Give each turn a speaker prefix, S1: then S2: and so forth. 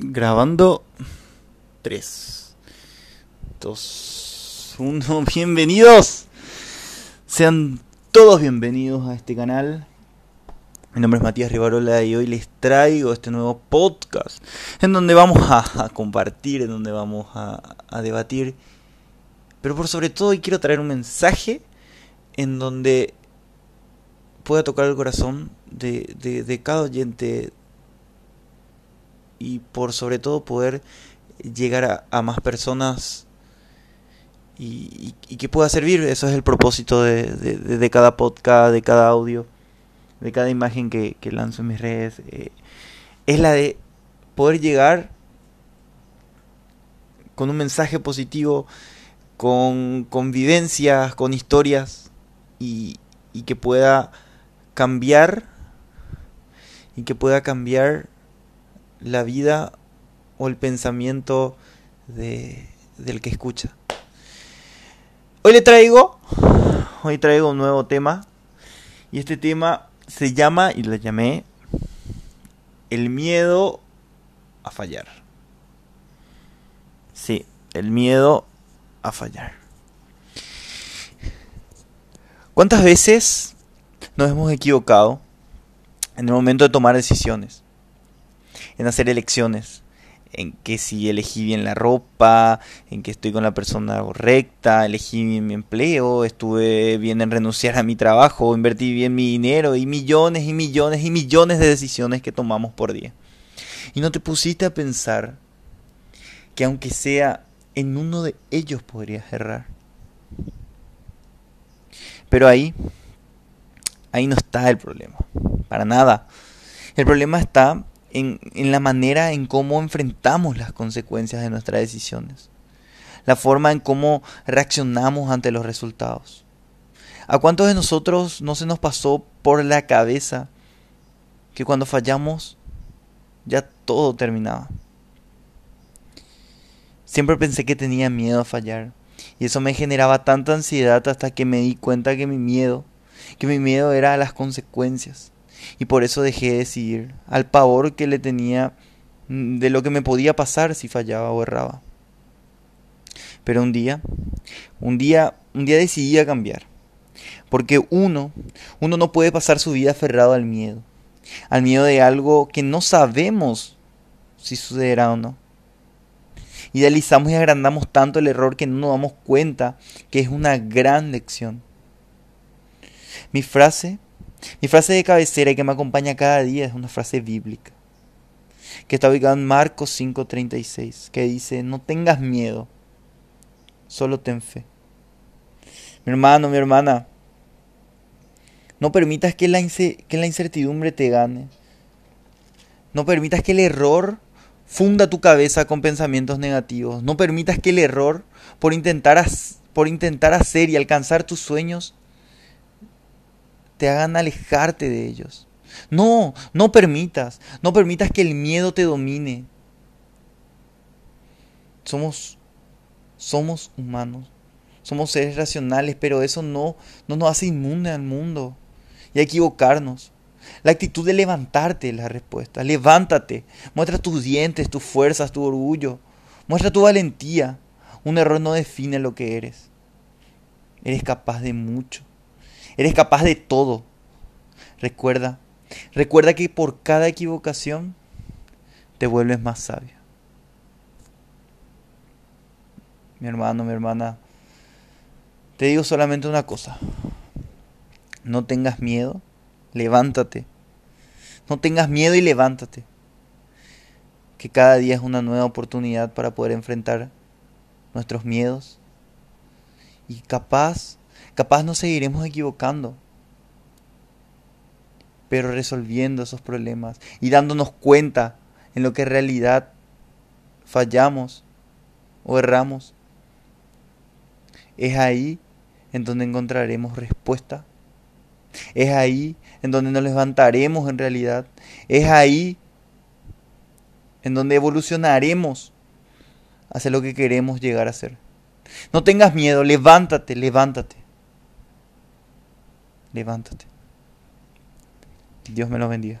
S1: Grabando 3, 2, 1. Bienvenidos. Sean todos bienvenidos a este canal. Mi nombre es Matías Rivarola y hoy les traigo este nuevo podcast en donde vamos a, compartir, en donde vamos a, debatir. Pero por sobre todo hoy quiero traer un mensaje en donde pueda tocar el corazón de, de cada oyente y por sobre todo poder llegar a, más personas y, que pueda servir. Eso es el propósito de, cada podcast, de cada audio, de cada imagen que, lanzo en mis redes. Eh, es la de poder llegar con un mensaje positivo, con convivencias, con historias y que pueda cambiar y que pueda cambiar la vida o el pensamiento de, del que escucha. Hoy le traigo, hoy traigo un nuevo tema y este tema se llama, y le llamé, el miedo a fallar. Sí, el miedo a fallar. ¿Cuántas veces nos hemos equivocado en el momento de tomar decisiones? En hacer elecciones, en que si elegí bien la ropa, en que estoy con la persona correcta, elegí bien mi empleo, estuve bien en renunciar a mi trabajo, invertí bien mi dinero y millones y millones y millones de decisiones que tomamos por día. Y no te pusiste a pensar que aunque sea en uno de ellos podrías errar. Pero ahí, ahí no está el problema, para nada. El problema está en, la manera en cómo enfrentamos las consecuencias de nuestras decisiones, la forma en cómo reaccionamos ante los resultados. ¿A cuántos de nosotros no se nos pasó por la cabeza que cuando fallamos ya todo terminaba? Siempre pensé que tenía miedo a fallar y eso me generaba tanta ansiedad hasta que me di cuenta que mi miedo, que mi miedo era a las consecuencias y por eso dejé de decidir, al pavor que le tenía mm, de lo que me podía pasar si fallaba o erraba. Pero un día, un día, un día decidí a cambiar. Porque uno, uno no puede pasar su vida aferrado al miedo, al miedo de algo que no sabemos si sucederá o no. Idealizamos y agrandamos tanto el error que no nos damos cuenta que es una gran lección. Mi frase mi frase de cabecera y que me acompaña cada día es una frase bíblica, que está ubicada en Marcos 5:36, que dice, no tengas miedo, solo ten fe. Mi hermano, mi hermana, no permitas que la, incertidumbre te gane. No permitas que el error funda tu cabeza con pensamientos negativos. No permitas que el error, por intentar, por intentar hacer y alcanzar tus sueños, te hagan alejarte de ellos. No, no permitas, no permitas que el miedo te domine. Somos, somos humanos, somos seres racionales, pero eso no, no nos hace inmune al mundo y a equivocarnos. La actitud de levantarte es la respuesta. Levántate, muestra tus dientes, tus fuerzas, tu orgullo, muestra tu valentía. Un error no define lo que eres. Eres capaz de mucho. Eres capaz de todo. Recuerda, recuerda que por cada equivocación te vuelves más sabio. Mi hermano, mi hermana, te digo solamente una cosa. No tengas miedo, levántate. No tengas miedo y levántate. Que cada día es una nueva oportunidad para poder enfrentar nuestros miedos. Y capaz Capaz nos seguiremos equivocando, pero resolviendo esos problemas y dándonos cuenta en lo que en realidad fallamos o erramos. Es ahí en donde encontraremos respuesta. Es ahí en donde nos levantaremos en realidad. Es ahí en donde evolucionaremos hacia lo que queremos llegar a ser. No tengas miedo, levántate, levántate levántate. Dios me lo bendiga.